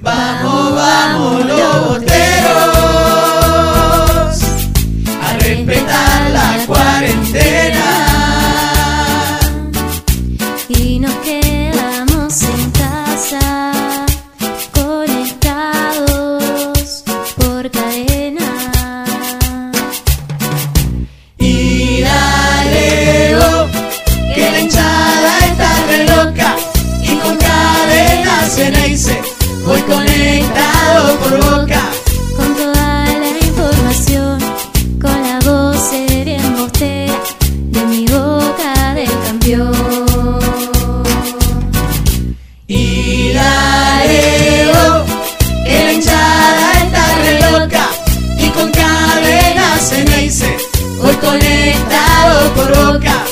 Vamos, vamos loboteros, a respetar la cuarentena. Y nos queda Voy conectado por boca. Con toda la información, con la voz serena bostera de mi boca del campeón. Y la EO, que la hinchada está loca. Y con cadenas en Eice, voy conectado por boca.